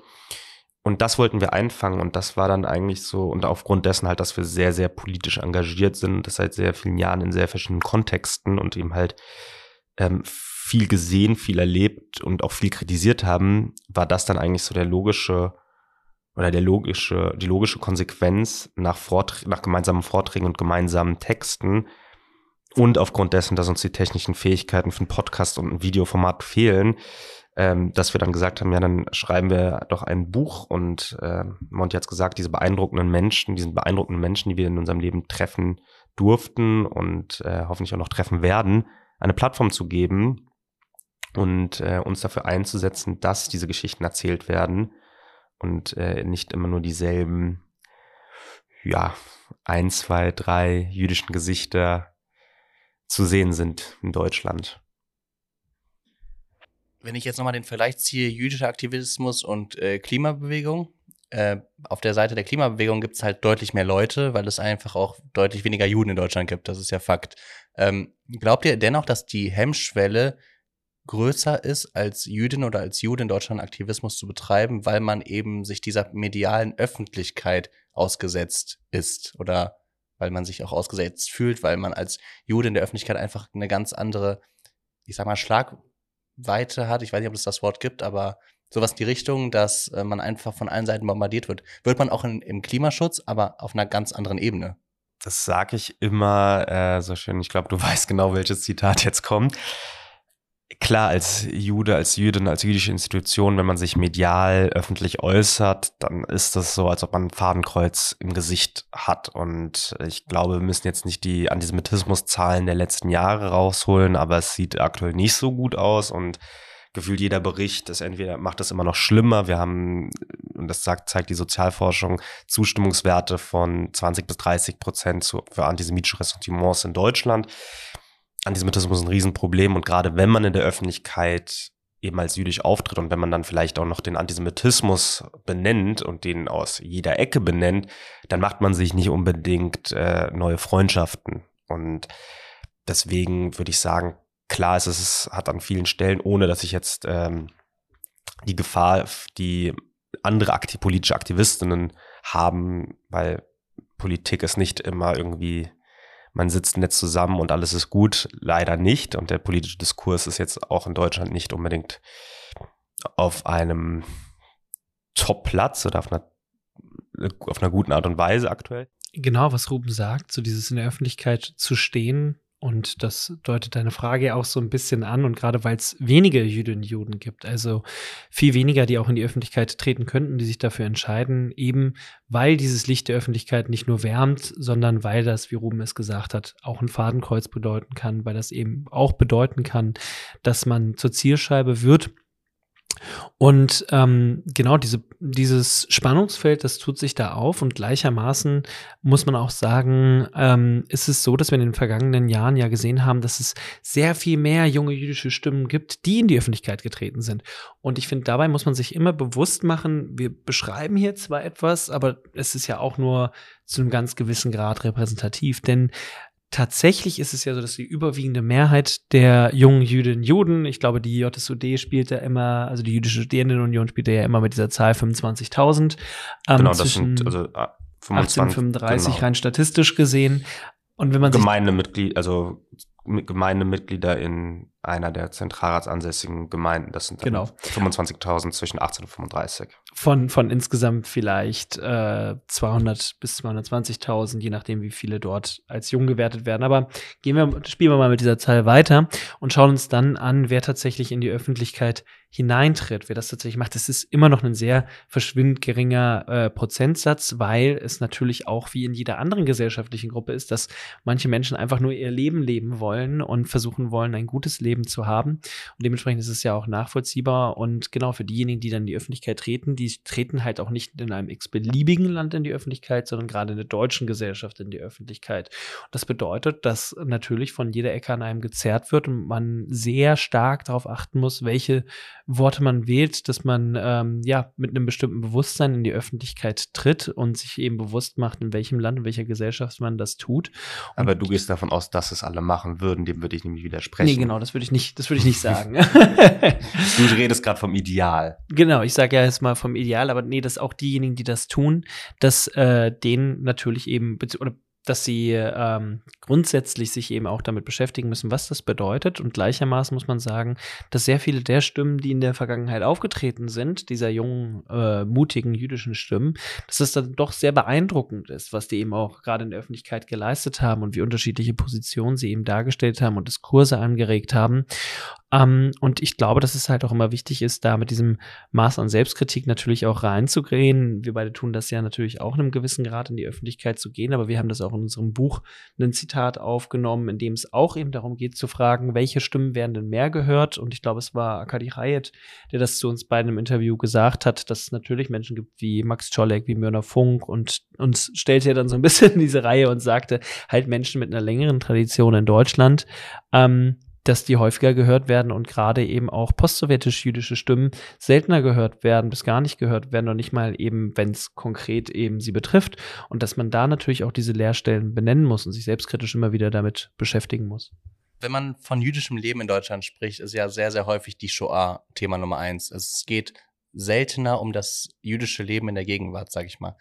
Und das wollten wir einfangen und das war dann eigentlich so, und aufgrund dessen halt, dass wir sehr, sehr politisch engagiert sind, das seit sehr vielen Jahren in sehr verschiedenen Kontexten und eben halt ähm, viel gesehen, viel erlebt und auch viel kritisiert haben, war das dann eigentlich so der logische oder der logische, die logische Konsequenz nach, Vortr nach gemeinsamen Vorträgen und gemeinsamen Texten, und aufgrund dessen, dass uns die technischen Fähigkeiten für ein Podcast und ein Videoformat fehlen, ähm, dass wir dann gesagt haben, ja, dann schreiben wir doch ein Buch. Und äh, Monty hat gesagt, diese beeindruckenden Menschen, diesen beeindruckenden Menschen, die wir in unserem Leben treffen durften und äh, hoffentlich auch noch treffen werden, eine Plattform zu geben und äh, uns dafür einzusetzen, dass diese Geschichten erzählt werden und äh, nicht immer nur dieselben, ja, ein, zwei, drei jüdischen Gesichter zu sehen sind in Deutschland. Wenn ich jetzt nochmal den Vergleich ziehe, jüdischer Aktivismus und äh, Klimabewegung, äh, auf der Seite der Klimabewegung gibt es halt deutlich mehr Leute, weil es einfach auch deutlich weniger Juden in Deutschland gibt. Das ist ja Fakt. Ähm, glaubt ihr dennoch, dass die Hemmschwelle größer ist, als Jüdin oder als Jude in Deutschland Aktivismus zu betreiben, weil man eben sich dieser medialen Öffentlichkeit ausgesetzt ist? Oder weil man sich auch ausgesetzt fühlt, weil man als Jude in der Öffentlichkeit einfach eine ganz andere, ich sag mal, Schlagweite hat. Ich weiß nicht, ob es das Wort gibt, aber sowas in die Richtung, dass äh, man einfach von allen Seiten bombardiert wird. Wird man auch in, im Klimaschutz, aber auf einer ganz anderen Ebene. Das sage ich immer äh, so schön. Ich glaube, du <laughs> weißt genau, welches Zitat jetzt kommt klar, als Jude, als Jüdin, als jüdische Institution, wenn man sich medial öffentlich äußert, dann ist das so, als ob man ein Fadenkreuz im Gesicht hat. Und ich glaube, wir müssen jetzt nicht die Antisemitismuszahlen der letzten Jahre rausholen, aber es sieht aktuell nicht so gut aus und gefühlt jeder Bericht ist entweder macht das immer noch schlimmer. Wir haben, und das sagt, zeigt die Sozialforschung, Zustimmungswerte von 20 bis 30 Prozent für antisemitische Ressentiments in Deutschland. Antisemitismus ist ein Riesenproblem und gerade wenn man in der Öffentlichkeit eben als jüdisch auftritt und wenn man dann vielleicht auch noch den Antisemitismus benennt und den aus jeder Ecke benennt, dann macht man sich nicht unbedingt äh, neue Freundschaften. Und deswegen würde ich sagen, klar ist es, es hat an vielen Stellen, ohne dass ich jetzt ähm, die Gefahr, die andere aktiv, politische Aktivistinnen haben, weil Politik ist nicht immer irgendwie man sitzt nett zusammen und alles ist gut, leider nicht. Und der politische Diskurs ist jetzt auch in Deutschland nicht unbedingt auf einem Top-Platz oder auf einer, auf einer guten Art und Weise aktuell. Genau, was Ruben sagt, so dieses in der Öffentlichkeit zu stehen und das deutet deine Frage auch so ein bisschen an. Und gerade weil es wenige Jüdinnen und Juden gibt, also viel weniger, die auch in die Öffentlichkeit treten könnten, die sich dafür entscheiden, eben weil dieses Licht der Öffentlichkeit nicht nur wärmt, sondern weil das, wie Ruben es gesagt hat, auch ein Fadenkreuz bedeuten kann, weil das eben auch bedeuten kann, dass man zur Zielscheibe wird und ähm, genau diese, dieses Spannungsfeld, das tut sich da auf und gleichermaßen muss man auch sagen, ähm, ist es so, dass wir in den vergangenen Jahren ja gesehen haben, dass es sehr viel mehr junge jüdische Stimmen gibt, die in die Öffentlichkeit getreten sind. Und ich finde, dabei muss man sich immer bewusst machen, wir beschreiben hier zwar etwas, aber es ist ja auch nur zu einem ganz gewissen Grad repräsentativ, denn tatsächlich ist es ja so, dass die überwiegende Mehrheit der jungen Jüdinnen Juden, ich glaube, die JSUD spielt ja immer, also die Jüdische Studierendenunion spielt ja immer mit dieser Zahl 25.000. Ähm, genau, das sind also 25, 1835 genau. rein statistisch gesehen. Und wenn man Gemeindemitglied, also Gemeindemitglieder in einer der zentralratsansässigen Gemeinden. Das sind genau. 25.000 zwischen 18 und 35. Von, von insgesamt vielleicht äh, 200 bis 220.000, je nachdem, wie viele dort als jung gewertet werden. Aber gehen wir, spielen wir mal mit dieser Zahl weiter und schauen uns dann an, wer tatsächlich in die Öffentlichkeit hineintritt, wer das tatsächlich macht. Das ist immer noch ein sehr verschwindend geringer äh, Prozentsatz, weil es natürlich auch wie in jeder anderen gesellschaftlichen Gruppe ist, dass manche Menschen einfach nur ihr Leben leben wollen und versuchen wollen, ein gutes Leben zu haben. Und dementsprechend ist es ja auch nachvollziehbar. Und genau für diejenigen, die dann in die Öffentlichkeit treten, die treten halt auch nicht in einem x-beliebigen Land in die Öffentlichkeit, sondern gerade in der deutschen Gesellschaft in die Öffentlichkeit. Und das bedeutet, dass natürlich von jeder Ecke an einem gezerrt wird und man sehr stark darauf achten muss, welche Worte man wählt, dass man ähm, ja mit einem bestimmten Bewusstsein in die Öffentlichkeit tritt und sich eben bewusst macht, in welchem Land, in welcher Gesellschaft man das tut. Aber du gehst davon aus, dass es alle machen würden, dem würde ich nämlich widersprechen. Nee, genau, das würde ich nicht, das würde ich nicht <laughs> sagen. du redest gerade vom Ideal. Genau, ich sage ja jetzt mal vom Ideal, aber nee, dass auch diejenigen, die das tun, dass äh, denen natürlich eben, oder dass sie ähm, grundsätzlich sich eben auch damit beschäftigen müssen, was das bedeutet. Und gleichermaßen muss man sagen, dass sehr viele der Stimmen, die in der Vergangenheit aufgetreten sind, dieser jungen, äh, mutigen jüdischen Stimmen, dass das dann doch sehr beeindruckend ist, was die eben auch gerade in der Öffentlichkeit geleistet haben und wie unterschiedliche Positionen sie eben dargestellt haben und Diskurse angeregt haben. Ähm, und ich glaube, dass es halt auch immer wichtig ist, da mit diesem Maß an Selbstkritik natürlich auch reinzugehen. Wir beide tun das ja natürlich auch in einem gewissen Grad in die Öffentlichkeit zu gehen, aber wir haben das auch in unserem Buch ein Zitat aufgenommen, in dem es auch eben darum geht zu fragen, welche Stimmen werden denn mehr gehört? Und ich glaube, es war Akadi Hayet, der das zu uns beiden im Interview gesagt hat, dass es natürlich Menschen gibt wie Max Czolek, wie Mörner Funk und uns stellte er dann so ein bisschen in diese Reihe und sagte, halt Menschen mit einer längeren Tradition in Deutschland, ähm, dass die häufiger gehört werden und gerade eben auch postsowjetisch-jüdische Stimmen seltener gehört werden, bis gar nicht gehört werden und nicht mal eben, wenn es konkret eben sie betrifft. Und dass man da natürlich auch diese Leerstellen benennen muss und sich selbstkritisch immer wieder damit beschäftigen muss. Wenn man von jüdischem Leben in Deutschland spricht, ist ja sehr, sehr häufig die Shoah Thema Nummer eins. Es geht seltener um das jüdische Leben in der Gegenwart, sag ich mal.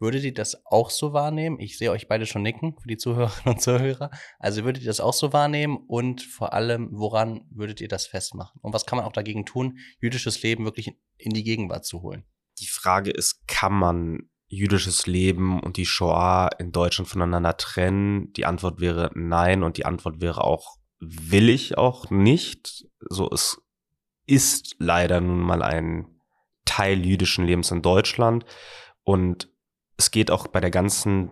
Würdet ihr das auch so wahrnehmen? Ich sehe euch beide schon nicken für die Zuhörerinnen und Zuhörer. Also würdet ihr das auch so wahrnehmen und vor allem, woran würdet ihr das festmachen? Und was kann man auch dagegen tun, jüdisches Leben wirklich in die Gegenwart zu holen? Die Frage ist, kann man jüdisches Leben und die Shoah in Deutschland voneinander trennen? Die Antwort wäre nein und die Antwort wäre auch, will ich auch nicht. So, es ist leider nun mal ein Teil jüdischen Lebens in Deutschland und es geht auch bei der ganzen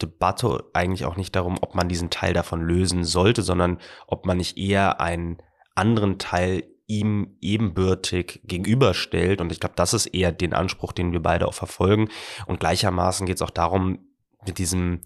Debatte eigentlich auch nicht darum, ob man diesen Teil davon lösen sollte, sondern ob man nicht eher einen anderen Teil ihm ebenbürtig gegenüberstellt. Und ich glaube, das ist eher den Anspruch, den wir beide auch verfolgen. Und gleichermaßen geht es auch darum, mit diesem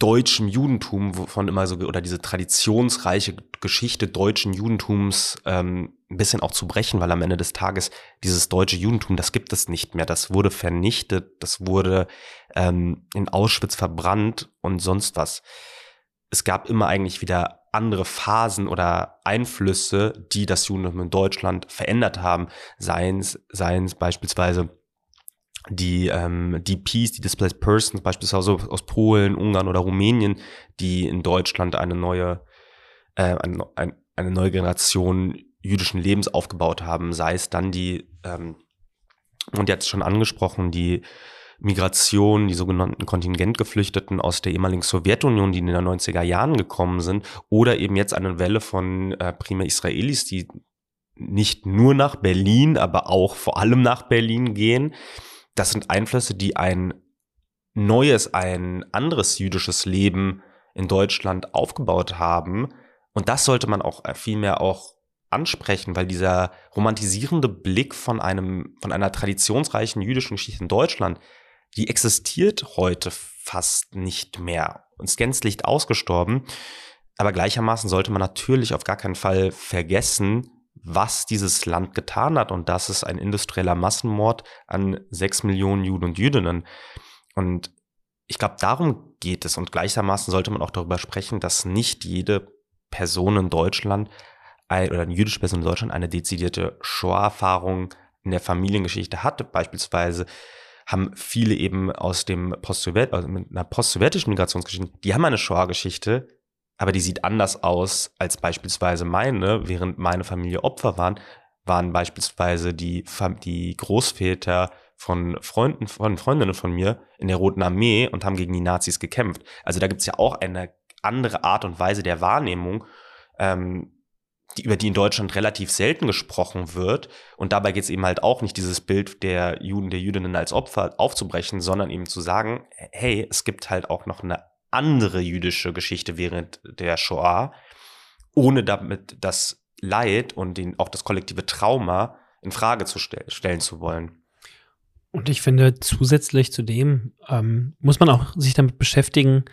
deutschen Judentum, wovon immer so, oder diese traditionsreiche Geschichte deutschen Judentums ähm, ein bisschen auch zu brechen, weil am Ende des Tages dieses deutsche Judentum, das gibt es nicht mehr. Das wurde vernichtet, das wurde ähm, in Auschwitz verbrannt und sonst was. Es gab immer eigentlich wieder andere Phasen oder Einflüsse, die das Judentum in Deutschland verändert haben, seien es, beispielsweise die ähm, DPs, die Displaced Persons, beispielsweise aus Polen, Ungarn oder Rumänien, die in Deutschland eine neue, äh, eine, eine neue Generation jüdischen Lebens aufgebaut haben, sei es dann die, ähm, und jetzt schon angesprochen, die Migration, die sogenannten Kontingentgeflüchteten aus der ehemaligen Sowjetunion, die in den 90er Jahren gekommen sind, oder eben jetzt eine Welle von äh, prima Israelis, die nicht nur nach Berlin, aber auch vor allem nach Berlin gehen das sind Einflüsse, die ein neues, ein anderes jüdisches Leben in Deutschland aufgebaut haben. Und das sollte man auch vielmehr auch ansprechen, weil dieser romantisierende Blick von einem, von einer traditionsreichen jüdischen Geschichte in Deutschland, die existiert heute fast nicht mehr und ist gänzlich ausgestorben. Aber gleichermaßen sollte man natürlich auf gar keinen Fall vergessen, was dieses Land getan hat. Und das ist ein industrieller Massenmord an sechs Millionen Juden und Jüdinnen. Und ich glaube, darum geht es. Und gleichermaßen sollte man auch darüber sprechen, dass nicht jede Person in Deutschland oder eine jüdische Person in Deutschland eine dezidierte Shoah-Erfahrung in der Familiengeschichte hatte. Beispielsweise haben viele eben aus dem Post-Sowjet, also mit einer post-sowjetischen Migrationsgeschichte, die haben eine Shoah-Geschichte, aber die sieht anders aus als beispielsweise meine. Während meine Familie Opfer waren, waren beispielsweise die, die Großväter von Freunden, von Freundinnen von mir in der Roten Armee und haben gegen die Nazis gekämpft. Also da gibt es ja auch eine andere Art und Weise der Wahrnehmung, ähm, die, über die in Deutschland relativ selten gesprochen wird. Und dabei geht es eben halt auch nicht, dieses Bild der Juden, der Jüdinnen als Opfer aufzubrechen, sondern eben zu sagen, hey, es gibt halt auch noch eine andere jüdische Geschichte während der Shoah, ohne damit das Leid und den, auch das kollektive Trauma in Frage zu stell stellen zu wollen. Und ich finde, zusätzlich zu dem ähm, muss man auch sich damit beschäftigen,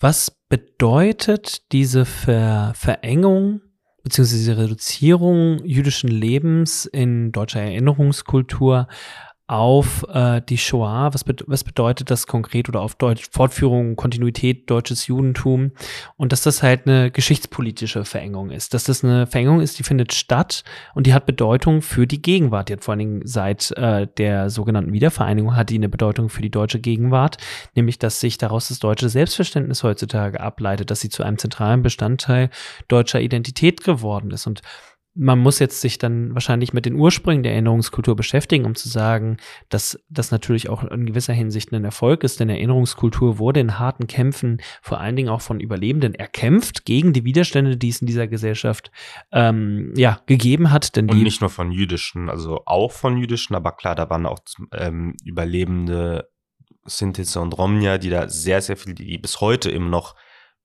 was bedeutet diese Ver Verengung diese Reduzierung jüdischen Lebens in deutscher Erinnerungskultur auf äh, die Shoah. Was, be was bedeutet das konkret oder auf Deutsch Fortführung, Kontinuität deutsches Judentum und dass das halt eine geschichtspolitische Verengung ist. Dass das eine Verengung ist, die findet statt und die hat Bedeutung für die Gegenwart. Die hat vor allen Dingen seit äh, der sogenannten Wiedervereinigung hat die eine Bedeutung für die deutsche Gegenwart, nämlich dass sich daraus das deutsche Selbstverständnis heutzutage ableitet, dass sie zu einem zentralen Bestandteil deutscher Identität geworden ist und man muss jetzt sich dann wahrscheinlich mit den Ursprüngen der Erinnerungskultur beschäftigen, um zu sagen, dass das natürlich auch in gewisser Hinsicht ein Erfolg ist, denn Erinnerungskultur wurde in harten Kämpfen vor allen Dingen auch von Überlebenden erkämpft gegen die Widerstände, die es in dieser Gesellschaft ähm, ja gegeben hat. Denn Und nicht nur von jüdischen, also auch von jüdischen, aber klar, da waren auch ähm, Überlebende Sintize und Romnia, die da sehr, sehr viel, die bis heute eben noch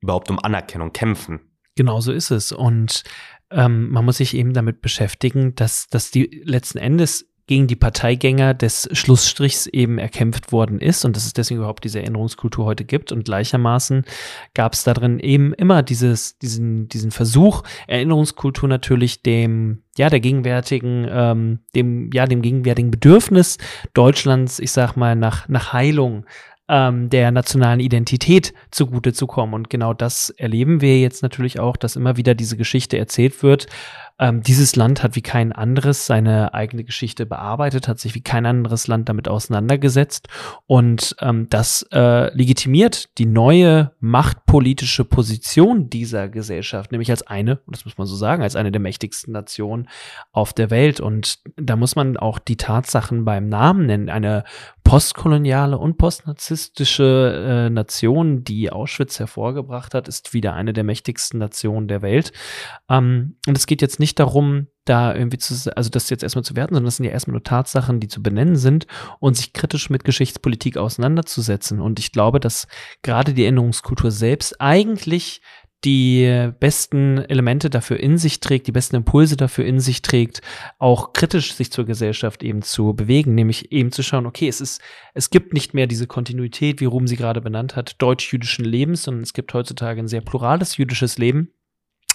überhaupt um Anerkennung kämpfen. Genau so ist es. Und ähm, man muss sich eben damit beschäftigen, dass, dass die letzten Endes gegen die Parteigänger des Schlussstrichs eben erkämpft worden ist und dass es deswegen überhaupt diese Erinnerungskultur heute gibt. Und gleichermaßen gab es darin eben immer dieses, diesen, diesen Versuch, Erinnerungskultur natürlich dem, ja, der gegenwärtigen, ähm, dem, ja, dem gegenwärtigen Bedürfnis Deutschlands, ich sag mal, nach, nach Heilung ähm, der nationalen Identität zugute zu kommen. Und genau das erleben wir jetzt natürlich auch, dass immer wieder diese Geschichte erzählt wird. ähm, dieses Land hat wie kein anderes seine eigene Geschichte bearbeitet, hat sich wie kein anderes Land damit auseinandergesetzt und ähm, das äh, legitimiert die neue machtpolitische Position dieser Gesellschaft, nämlich als eine, das muss man so sagen, als eine der mächtigsten Nationen auf der Welt. Und da muss man auch die Tatsachen beim Namen nennen. Eine postkoloniale und postnarzisstische äh, Nation, die Auschwitz hervorgebracht hat, ist wieder eine der mächtigsten Nationen der Welt. Ähm, und es geht jetzt nicht darum, da irgendwie zu, also das jetzt erstmal zu werten, sondern das sind ja erstmal nur Tatsachen, die zu benennen sind und sich kritisch mit Geschichtspolitik auseinanderzusetzen. Und ich glaube, dass gerade die Änderungskultur selbst eigentlich die besten Elemente dafür in sich trägt, die besten Impulse dafür in sich trägt, auch kritisch sich zur Gesellschaft eben zu bewegen, nämlich eben zu schauen, okay, es ist, es gibt nicht mehr diese Kontinuität, wie Ruben sie gerade benannt hat, deutsch-jüdischen Lebens, sondern es gibt heutzutage ein sehr plurales jüdisches Leben.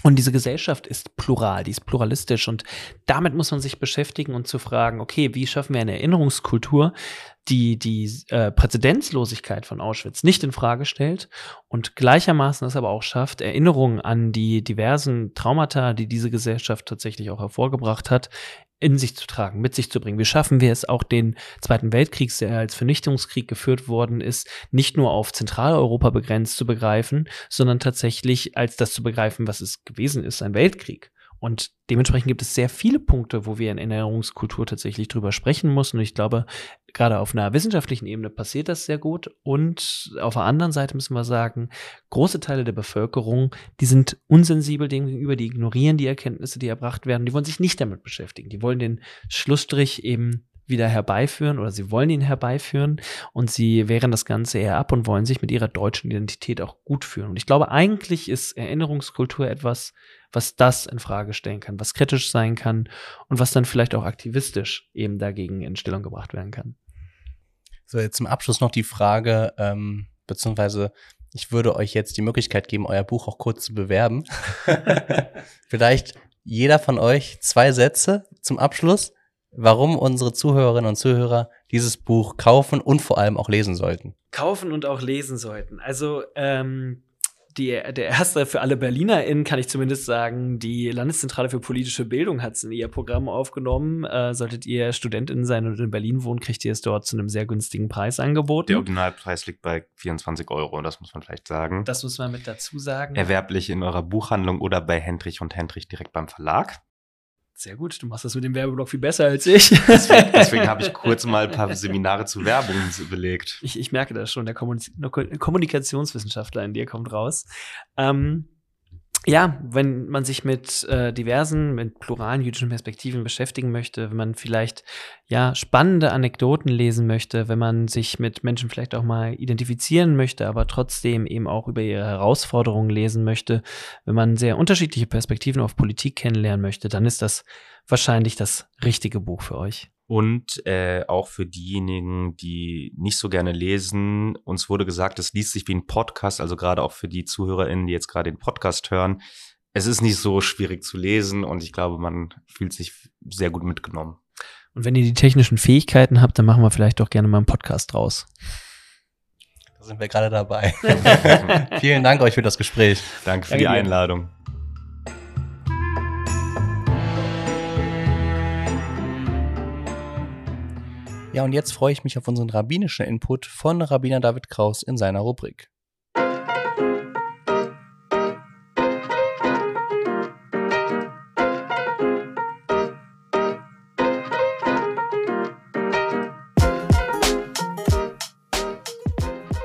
Und diese Gesellschaft ist plural, die ist pluralistisch und damit muss man sich beschäftigen und zu fragen, okay, wie schaffen wir eine Erinnerungskultur, die die äh, Präzedenzlosigkeit von Auschwitz nicht in Frage stellt und gleichermaßen es aber auch schafft, Erinnerungen an die diversen Traumata, die diese Gesellschaft tatsächlich auch hervorgebracht hat, in sich zu tragen, mit sich zu bringen. Wie schaffen wir es auch den Zweiten Weltkrieg, der als Vernichtungskrieg geführt worden ist, nicht nur auf Zentraleuropa begrenzt zu begreifen, sondern tatsächlich als das zu begreifen, was es gewesen ist, ein Weltkrieg. Und dementsprechend gibt es sehr viele Punkte, wo wir in Erinnerungskultur tatsächlich drüber sprechen müssen. Und ich glaube, gerade auf einer wissenschaftlichen Ebene passiert das sehr gut. Und auf der anderen Seite müssen wir sagen, große Teile der Bevölkerung, die sind unsensibel dem gegenüber, die ignorieren die Erkenntnisse, die erbracht werden. Die wollen sich nicht damit beschäftigen. Die wollen den Schlussstrich eben wieder herbeiführen oder sie wollen ihn herbeiführen und sie wehren das Ganze eher ab und wollen sich mit ihrer deutschen Identität auch gut fühlen. Und ich glaube, eigentlich ist Erinnerungskultur etwas, was das in Frage stellen kann, was kritisch sein kann und was dann vielleicht auch aktivistisch eben dagegen in Stellung gebracht werden kann. So, jetzt zum Abschluss noch die Frage, ähm, beziehungsweise ich würde euch jetzt die Möglichkeit geben, euer Buch auch kurz zu bewerben. <laughs> Vielleicht jeder von euch zwei Sätze zum Abschluss, warum unsere Zuhörerinnen und Zuhörer dieses Buch kaufen und vor allem auch lesen sollten. Kaufen und auch lesen sollten. Also ähm, die, der erste für alle BerlinerInnen kann ich zumindest sagen, die Landeszentrale für politische Bildung hat es in ihr Programm aufgenommen. Äh, solltet ihr StudentInnen sein und in Berlin wohnen, kriegt ihr es dort zu einem sehr günstigen Preis angeboten. Der Originalpreis liegt bei 24 Euro, das muss man vielleicht sagen. Das muss man mit dazu sagen. Erwerblich in eurer Buchhandlung oder bei Hendrich und Hendrich direkt beim Verlag. Sehr gut, du machst das mit dem Werbeblock viel besser als ich. Deswegen, deswegen habe ich <laughs> kurz mal ein paar Seminare zu Werbung belegt. Ich, ich merke das schon, der Kommunikationswissenschaftler in dir kommt raus. Ähm, ja, wenn man sich mit äh, diversen, mit pluralen jüdischen Perspektiven beschäftigen möchte, wenn man vielleicht ja spannende Anekdoten lesen möchte, wenn man sich mit Menschen vielleicht auch mal identifizieren möchte, aber trotzdem eben auch über ihre Herausforderungen lesen möchte, wenn man sehr unterschiedliche Perspektiven auf Politik kennenlernen möchte, dann ist das wahrscheinlich das richtige Buch für euch. Und äh, auch für diejenigen, die nicht so gerne lesen, uns wurde gesagt, es liest sich wie ein Podcast, also gerade auch für die ZuhörerInnen, die jetzt gerade den Podcast hören. Es ist nicht so schwierig zu lesen und ich glaube, man fühlt sich sehr gut mitgenommen. Und wenn ihr die technischen Fähigkeiten habt, dann machen wir vielleicht auch gerne mal einen Podcast draus. Da sind wir gerade dabei. <laughs> Vielen Dank euch für das Gespräch. Danke für Danke die Einladung. Ja, und jetzt freue ich mich auf unseren rabbinischen Input von Rabbiner David Kraus in seiner Rubrik.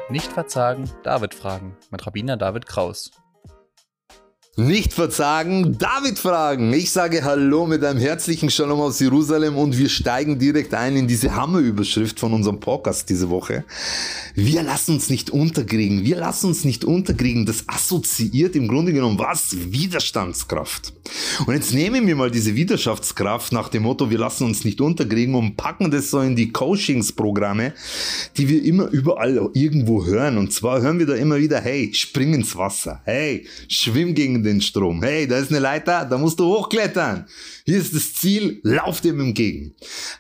Nicht verzagen, David fragen mit Rabbiner David Kraus. Nicht verzagen, David fragen. Ich sage Hallo mit einem herzlichen Shalom aus Jerusalem und wir steigen direkt ein in diese Hammerüberschrift von unserem Podcast diese Woche. Wir lassen uns nicht unterkriegen. Wir lassen uns nicht unterkriegen. Das assoziiert im Grunde genommen was? Widerstandskraft. Und jetzt nehmen wir mal diese Widerstandskraft nach dem Motto, wir lassen uns nicht unterkriegen und packen das so in die Coachingsprogramme, die wir immer überall irgendwo hören. Und zwar hören wir da immer wieder, hey, spring ins Wasser. Hey, schwimm gegen gegen den Strom. Hey, da ist eine Leiter, da musst du hochklettern. Hier ist das Ziel, lauf dem entgegen.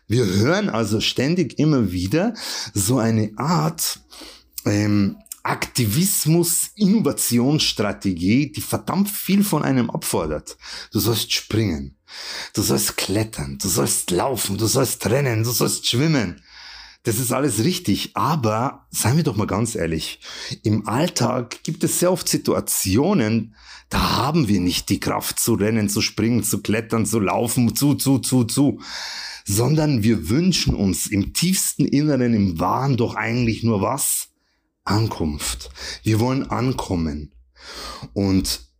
Wir hören also ständig immer wieder so eine Art ähm, Aktivismus, Innovationsstrategie, die verdammt viel von einem abfordert. Du sollst springen. Du sollst klettern, du sollst laufen, du sollst rennen, du sollst schwimmen. Das ist alles richtig, aber seien wir doch mal ganz ehrlich, im Alltag gibt es sehr oft Situationen, da haben wir nicht die Kraft zu rennen, zu springen, zu klettern, zu laufen, zu, zu, zu, zu, sondern wir wünschen uns im tiefsten Inneren, im Wahn doch eigentlich nur was? Ankunft. Wir wollen ankommen. Und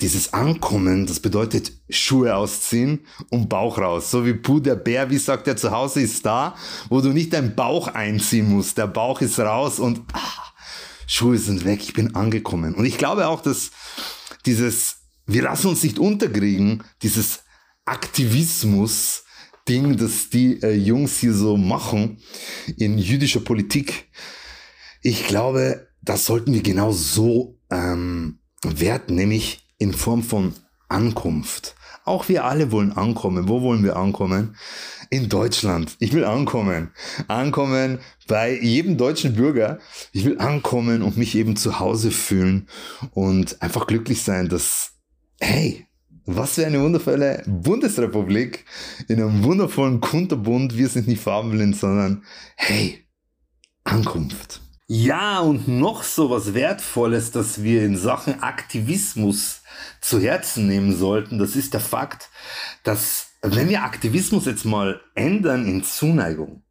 dieses Ankommen, das bedeutet Schuhe ausziehen und Bauch raus. So wie Puh, der Bär, wie sagt er, zu Hause ist da, wo du nicht deinen Bauch einziehen musst. Der Bauch ist raus und ah, Schuhe sind weg, ich bin angekommen. Und ich glaube auch, dass dieses, wir lassen uns nicht unterkriegen, dieses Aktivismus, Ding, das die äh, Jungs hier so machen in jüdischer Politik. Ich glaube, das sollten wir genau so ähm, werten, nämlich in Form von Ankunft. Auch wir alle wollen ankommen. Wo wollen wir ankommen? In Deutschland. Ich will ankommen. Ankommen bei jedem deutschen Bürger. Ich will ankommen und mich eben zu Hause fühlen und einfach glücklich sein, dass, hey, was für eine wundervolle Bundesrepublik in einem wundervollen Kunterbund. Wir sind nicht farbenblind, sondern hey, Ankunft. Ja, und noch so was Wertvolles, das wir in Sachen Aktivismus zu Herzen nehmen sollten, das ist der Fakt, dass wenn wir Aktivismus jetzt mal ändern in Zuneigung,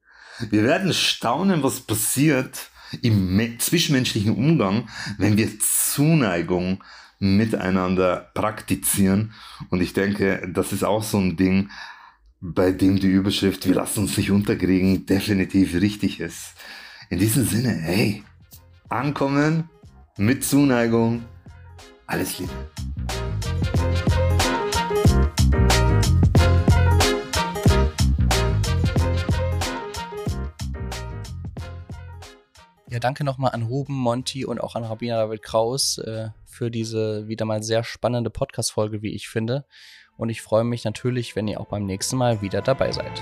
wir werden staunen, was passiert im zwischenmenschlichen Umgang, wenn wir Zuneigung miteinander praktizieren. Und ich denke, das ist auch so ein Ding, bei dem die Überschrift Wir lassen uns nicht unterkriegen definitiv richtig ist. In diesem Sinne, hey, ankommen mit Zuneigung. Alles Liebe. Ja, danke nochmal an Ruben, Monty und auch an Rabbiner David Kraus äh, für diese wieder mal sehr spannende Podcast-Folge, wie ich finde. Und ich freue mich natürlich, wenn ihr auch beim nächsten Mal wieder dabei seid.